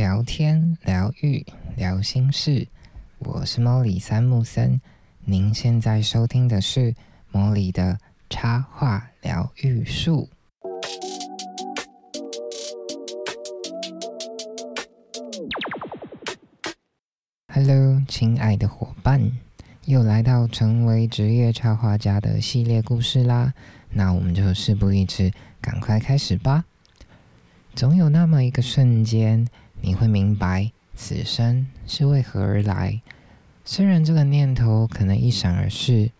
聊天、疗愈、聊心事，我是莫里三木森。您现在收听的是莫里的插画疗愈术。Hello，亲爱的伙伴，又来到成为职业插画家的系列故事啦。那我们就事不宜迟，赶快开始吧。总有那么一个瞬间。你会明白此生是为何而来。虽然这个念头可能一闪而逝，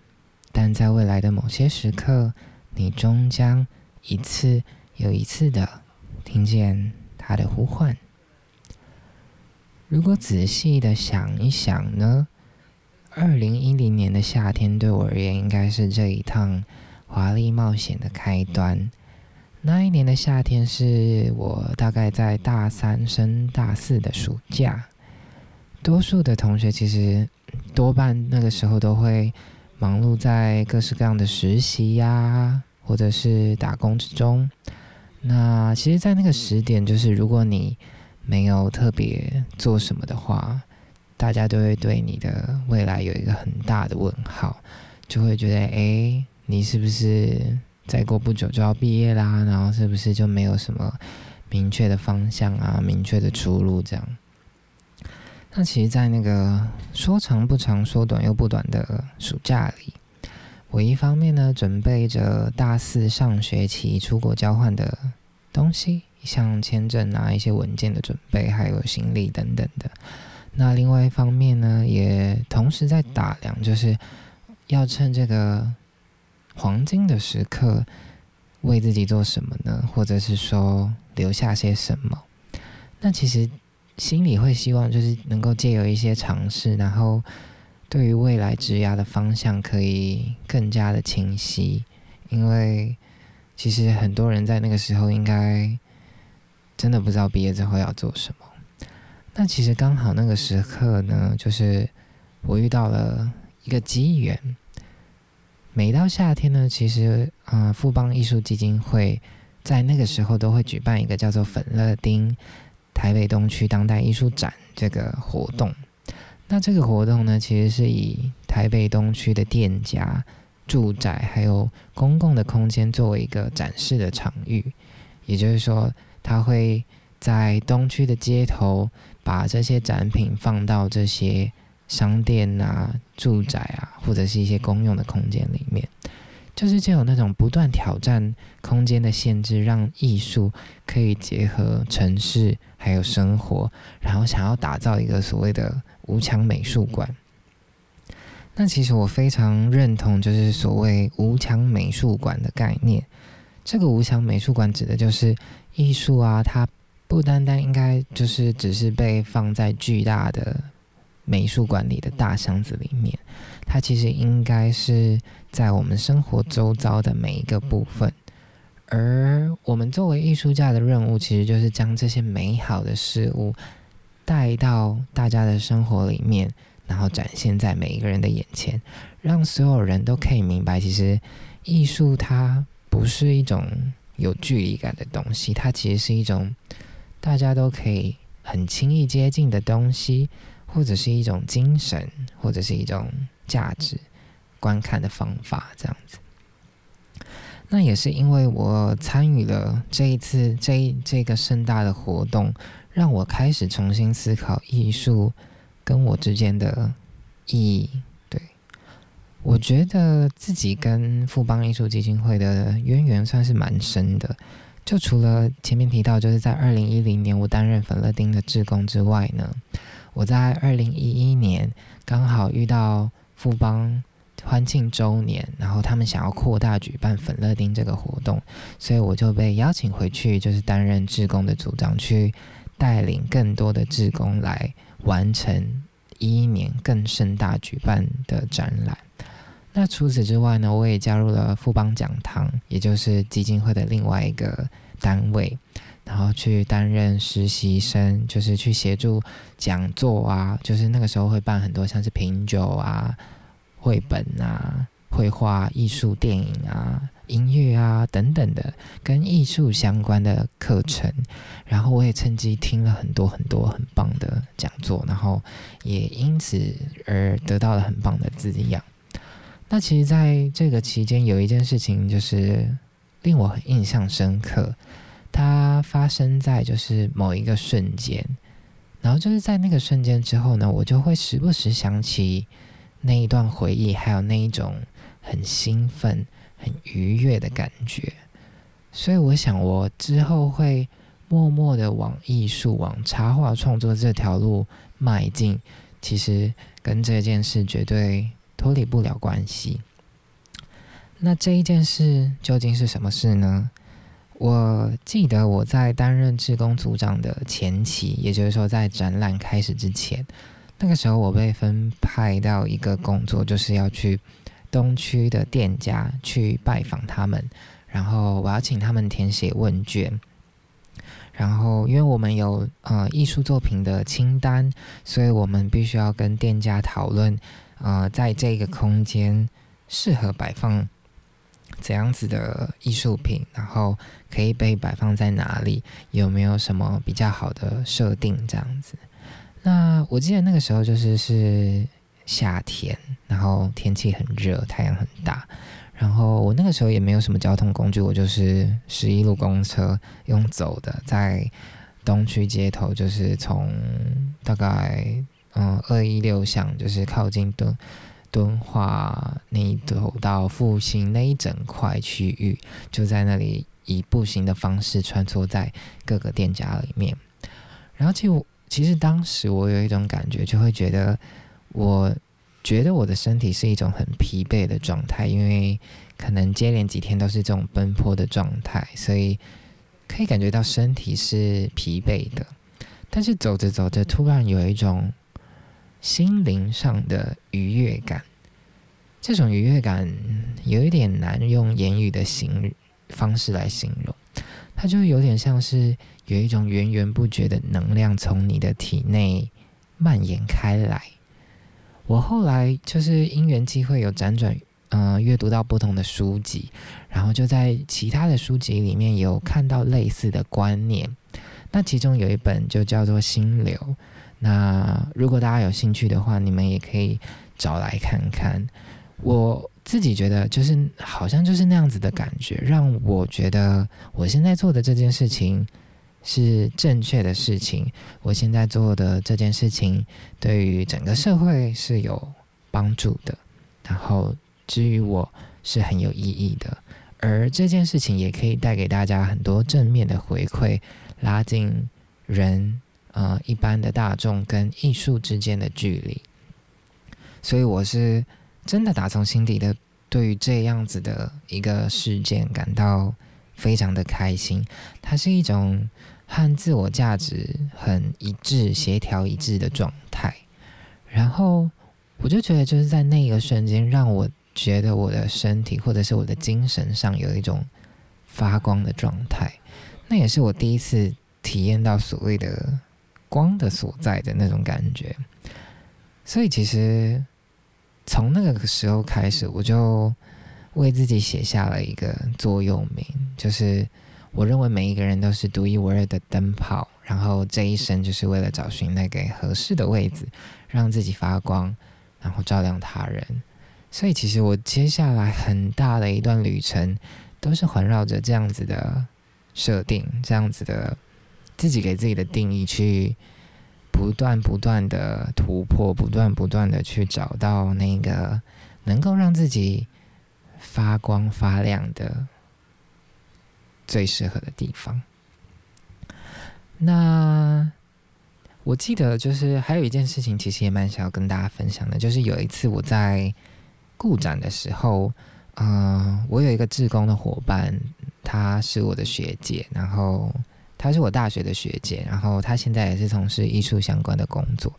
但在未来的某些时刻，你终将一次又一次的听见他的呼唤。如果仔细的想一想呢？二零一零年的夏天对我而言，应该是这一趟华丽冒险的开端。那一年的夏天是我大概在大三升大四的暑假，多数的同学其实多半那个时候都会忙碌在各式各样的实习呀，或者是打工之中。那其实，在那个时点，就是如果你没有特别做什么的话，大家都会对你的未来有一个很大的问号，就会觉得，哎，你是不是？再过不久就要毕业啦，然后是不是就没有什么明确的方向啊、明确的出路这样？那其实，在那个说长不长、说短又不短的暑假里，我一方面呢准备着大四上学期出国交换的东西，像签证啊、一些文件的准备，还有行李等等的；那另外一方面呢，也同时在打量，就是要趁这个。黄金的时刻，为自己做什么呢？或者是说留下些什么？那其实心里会希望，就是能够借由一些尝试，然后对于未来职涯的方向可以更加的清晰。因为其实很多人在那个时候应该真的不知道毕业之后要做什么。那其实刚好那个时刻呢，就是我遇到了一个机缘。每到夏天呢，其实啊，富邦艺术基金会在那个时候都会举办一个叫做“粉乐丁台北东区当代艺术展”这个活动。那这个活动呢，其实是以台北东区的店家、住宅还有公共的空间作为一个展示的场域。也就是说，他会在东区的街头把这些展品放到这些。商店啊、住宅啊，或者是一些公用的空间里面，就是就有那种不断挑战空间的限制，让艺术可以结合城市还有生活，然后想要打造一个所谓的无墙美术馆。那其实我非常认同，就是所谓无墙美术馆的概念。这个无墙美术馆指的就是艺术啊，它不单单应该就是只是被放在巨大的。美术馆里的大箱子里面，它其实应该是在我们生活周遭的每一个部分。而我们作为艺术家的任务，其实就是将这些美好的事物带到大家的生活里面，然后展现在每一个人的眼前，让所有人都可以明白，其实艺术它不是一种有距离感的东西，它其实是一种大家都可以很轻易接近的东西。或者是一种精神，或者是一种价值观看的方法，这样子。那也是因为我参与了这一次这这个盛大的活动，让我开始重新思考艺术跟我之间的意义。对我觉得自己跟富邦艺术基金会的渊源算是蛮深的。就除了前面提到，就是在二零一零年我担任粉乐丁的志工之外呢。我在二零一一年刚好遇到富邦欢庆周年，然后他们想要扩大举办粉乐丁这个活动，所以我就被邀请回去，就是担任志工的组长，去带领更多的志工来完成一一年更盛大举办的展览。那除此之外呢，我也加入了富邦讲堂，也就是基金会的另外一个单位。然后去担任实习生，就是去协助讲座啊，就是那个时候会办很多像是品酒啊、绘本啊、绘画、艺术、电影啊、音乐啊等等的跟艺术相关的课程，然后我也趁机听了很多很多很棒的讲座，然后也因此而得到了很棒的滋养。那其实，在这个期间，有一件事情就是令我很印象深刻，它发生在就是某一个瞬间，然后就是在那个瞬间之后呢，我就会时不时想起那一段回忆，还有那一种很兴奋、很愉悦的感觉。所以，我想我之后会默默的往艺术、往插画创作这条路迈进，其实跟这件事绝对。脱离不了关系。那这一件事究竟是什么事呢？我记得我在担任志工组长的前期，也就是说在展览开始之前，那个时候我被分派到一个工作，就是要去东区的店家去拜访他们，然后我要请他们填写问卷。然后，因为我们有呃艺术作品的清单，所以我们必须要跟店家讨论。呃，在这个空间适合摆放怎样子的艺术品，然后可以被摆放在哪里？有没有什么比较好的设定？这样子。那我记得那个时候就是是夏天，然后天气很热，太阳很大。然后我那个时候也没有什么交通工具，我就是十一路公车用走的，在东区街头，就是从大概。嗯，二一六巷就是靠近敦敦化那一头到复兴那一整块区域，就在那里以步行的方式穿梭在各个店家里面。然后，其实其实当时我有一种感觉，就会觉得，我觉得我的身体是一种很疲惫的状态，因为可能接连几天都是这种奔波的状态，所以可以感觉到身体是疲惫的。但是走着走着，突然有一种。心灵上的愉悦感，这种愉悦感有一点难用言语的形方式来形容，它就有点像是有一种源源不绝的能量从你的体内蔓延开来。我后来就是因缘机会有辗转，呃，阅读到不同的书籍，然后就在其他的书籍里面有看到类似的观念。那其中有一本就叫做《心流》。那如果大家有兴趣的话，你们也可以找来看看。我自己觉得，就是好像就是那样子的感觉，让我觉得我现在做的这件事情是正确的事情。我现在做的这件事情对于整个社会是有帮助的，然后至于我是很有意义的，而这件事情也可以带给大家很多正面的回馈，拉近人。呃，一般的大众跟艺术之间的距离，所以我是真的打从心底的对于这样子的一个事件感到非常的开心。它是一种和自我价值很一致、协调一致的状态。然后我就觉得，就是在那个瞬间，让我觉得我的身体或者是我的精神上有一种发光的状态。那也是我第一次体验到所谓的。光的所在的那种感觉，所以其实从那个时候开始，我就为自己写下了一个座右铭，就是我认为每一个人都是独一无二的灯泡，然后这一生就是为了找寻那个合适的位置，让自己发光，然后照亮他人。所以其实我接下来很大的一段旅程，都是环绕着这样子的设定，这样子的。自己给自己的定义，去不断不断的突破，不断不断的去找到那个能够让自己发光发亮的最适合的地方。那我记得就是还有一件事情，其实也蛮想要跟大家分享的，就是有一次我在顾展的时候，嗯，我有一个志工的伙伴，她是我的学姐，然后。她是我大学的学姐，然后她现在也是从事艺术相关的工作。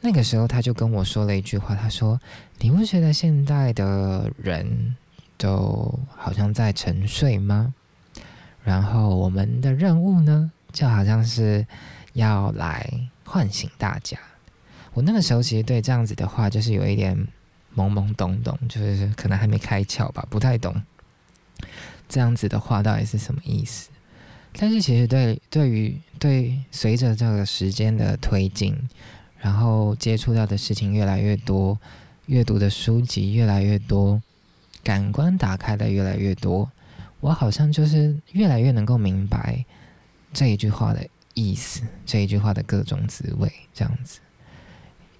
那个时候，她就跟我说了一句话，她说：“你不觉得现在的人都好像在沉睡吗？然后我们的任务呢，就好像是要来唤醒大家。”我那个时候其实对这样子的话，就是有一点懵懵懂懂，就是可能还没开窍吧，不太懂这样子的话到底是什么意思？但是其实对对于对随着这个时间的推进，然后接触到的事情越来越多，阅读的书籍越来越多，感官打开的越来越多，我好像就是越来越能够明白这一句话的意思，这一句话的各种滋味，这样子。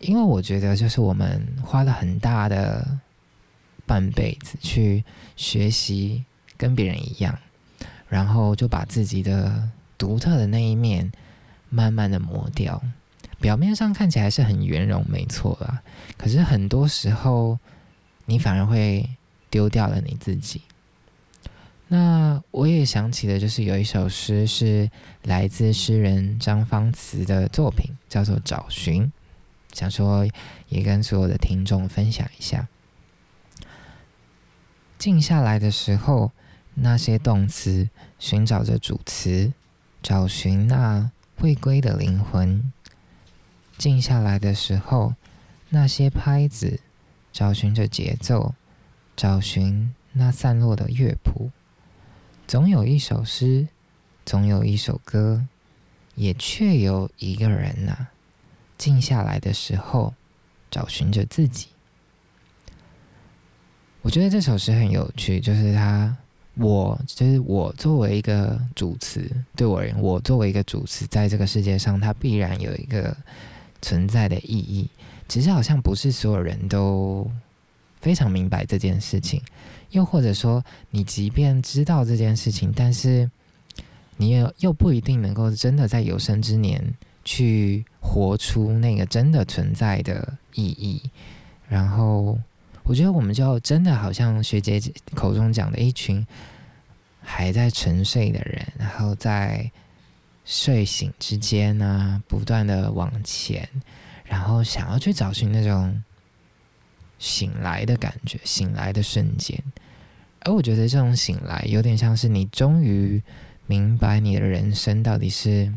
因为我觉得，就是我们花了很大的半辈子去学习跟别人一样，然后就把自己的独特的那一面慢慢的磨掉。表面上看起来是很圆融，没错啦。可是很多时候，你反而会丢掉了你自己。那我也想起的，就是有一首诗是来自诗人张方慈的作品，叫做《找寻》。想说，也跟所有的听众分享一下。静下来的时候，那些动词寻找着主词，找寻那未归的灵魂。静下来的时候，那些拍子找寻着节奏，找寻那散落的乐谱。总有一首诗，总有一首歌，也确有一个人呐。静下来的时候，找寻着自己。我觉得这首诗很有趣，就是它，我就是我作为一个主持，对我而言，我作为一个主持，在这个世界上，它必然有一个存在的意义。只是好像不是所有人都非常明白这件事情，又或者说，你即便知道这件事情，但是你又又不一定能够真的在有生之年。去活出那个真的存在的意义，然后我觉得我们就真的好像学姐口中讲的一群还在沉睡的人，然后在睡醒之间呢，不断的往前，然后想要去找寻那种醒来的感觉，醒来的瞬间。而我觉得这种醒来，有点像是你终于明白你的人生到底是。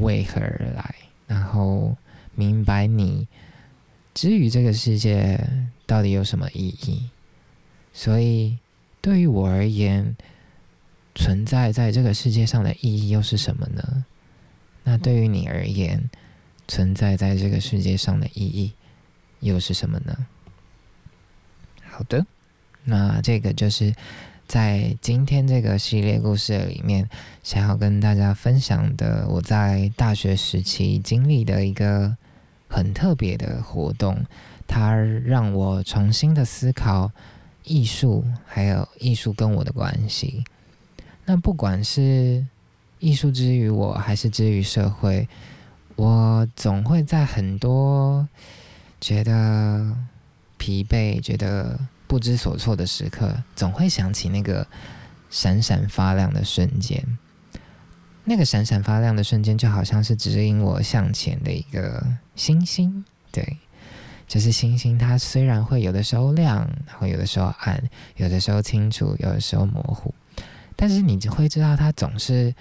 为何而来？然后明白你至于这个世界到底有什么意义？所以对于我而言，存在在这个世界上的意义又是什么呢？那对于你而言，存在在这个世界上的意义又是什么呢？好的，那这个就是。在今天这个系列故事里面，想要跟大家分享的，我在大学时期经历的一个很特别的活动，它让我重新的思考艺术，还有艺术跟我的关系。那不管是艺术之于我，还是之于社会，我总会在很多觉得疲惫，觉得。不知所措的时刻，总会想起那个闪闪发亮的瞬间。那个闪闪发亮的瞬间，就好像是指引我向前的一个星星。对，就是星星。它虽然会有的时候亮，然后有的时候暗，有的时候清楚，有的时候模糊，但是你就会知道它总是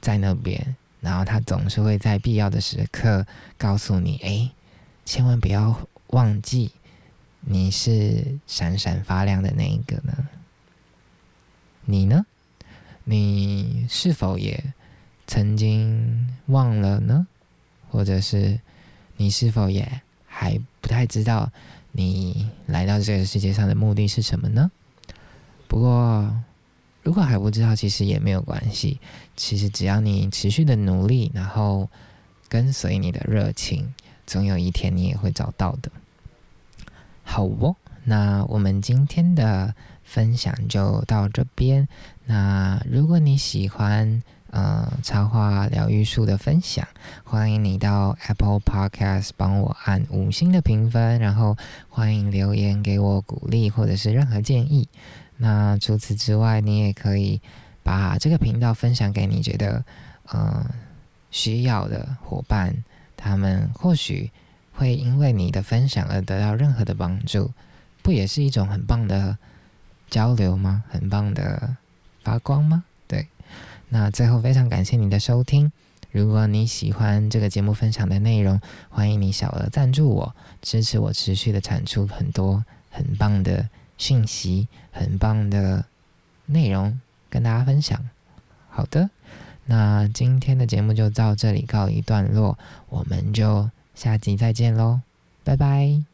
在那边，然后它总是会在必要的时刻告诉你：哎，千万不要忘记。你是闪闪发亮的那一个呢？你呢？你是否也曾经忘了呢？或者是你是否也还不太知道你来到这个世界上的目的是什么呢？不过，如果还不知道，其实也没有关系。其实只要你持续的努力，然后跟随你的热情，总有一天你也会找到的。好哦，那我们今天的分享就到这边。那如果你喜欢呃插画疗愈术的分享，欢迎你到 Apple Podcast 帮我按五星的评分，然后欢迎留言给我鼓励或者是任何建议。那除此之外，你也可以把这个频道分享给你觉得呃需要的伙伴，他们或许。会因为你的分享而得到任何的帮助，不也是一种很棒的交流吗？很棒的发光吗？那最后非常感谢你的收听。如果你喜欢这个节目分享的内容，欢迎你小额赞助我，支持我持续的产出很多很棒的讯息，很棒的内容跟大家分享。好的，那今天的节目就到这里告一段落，我们就下集再见喽，拜拜。